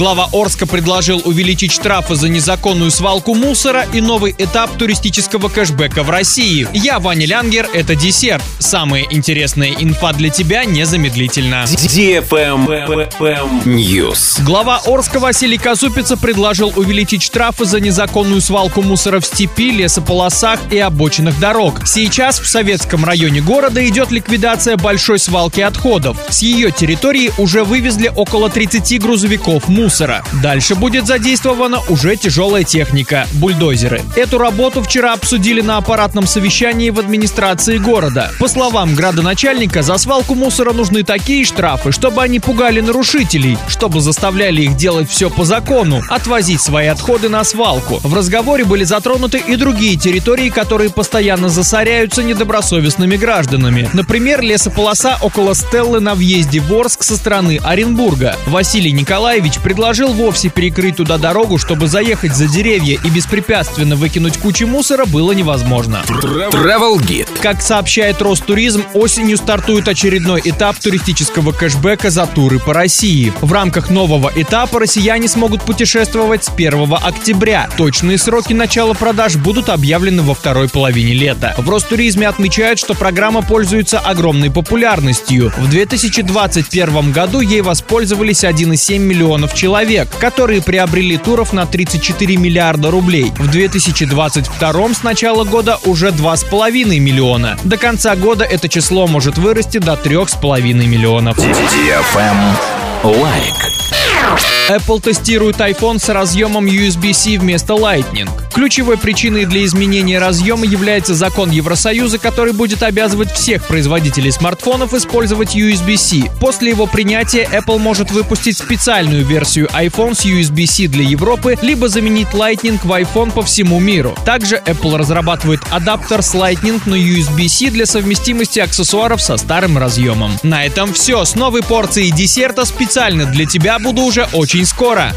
Глава Орска предложил увеличить штрафы за незаконную свалку мусора и новый этап туристического кэшбэка в России. Я Ваня Лянгер, это десерт. Самая интересная инфа для тебя незамедлительно. News. Глава Орска Василий Казупица предложил увеличить штрафы за незаконную свалку мусора в степи, лесополосах и обочинах дорог. Сейчас в Советском районе города идет ликвидация большой свалки отходов. С ее территории уже вывезли около 30 грузовиков мусора. Дальше будет задействована уже тяжелая техника – бульдозеры. Эту работу вчера обсудили на аппаратном совещании в администрации города. По словам градоначальника, за свалку мусора нужны такие штрафы, чтобы они пугали нарушителей, чтобы заставляли их делать все по закону, отвозить свои отходы на свалку. В разговоре были затронуты и другие территории, которые постоянно засоряются недобросовестными гражданами. Например, лесополоса около Стеллы на въезде в Орск со стороны Оренбурга. Василий Николаевич предложил вовсе перекрыть туда дорогу, чтобы заехать за деревья и беспрепятственно выкинуть кучу мусора было невозможно. Travel Guide. Как сообщает Ростуризм, осенью стартует очередной этап туристического кэшбэка за туры по России. В рамках нового этапа россияне смогут путешествовать с 1 октября. Точные сроки начала продаж будут объявлены во второй половине лета. В Ростуризме отмечают, что программа пользуется огромной популярностью. В 2021 году ей воспользовались 1,7 миллионов человек, которые приобрели туров на 34 миллиарда рублей. В 2022 с начала года уже 2,5 миллиона. До конца года это число может вырасти до 3,5 миллионов. Лайк. Apple тестирует iPhone с разъемом USB-C вместо Lightning. Ключевой причиной для изменения разъема является закон Евросоюза, который будет обязывать всех производителей смартфонов использовать USB-C. После его принятия Apple может выпустить специальную версию iPhone с USB-C для Европы, либо заменить Lightning в iPhone по всему миру. Также Apple разрабатывает адаптер с Lightning на USB-C для совместимости аксессуаров со старым разъемом. На этом все. С новой порцией десерта специально для тебя буду уже очень скоро.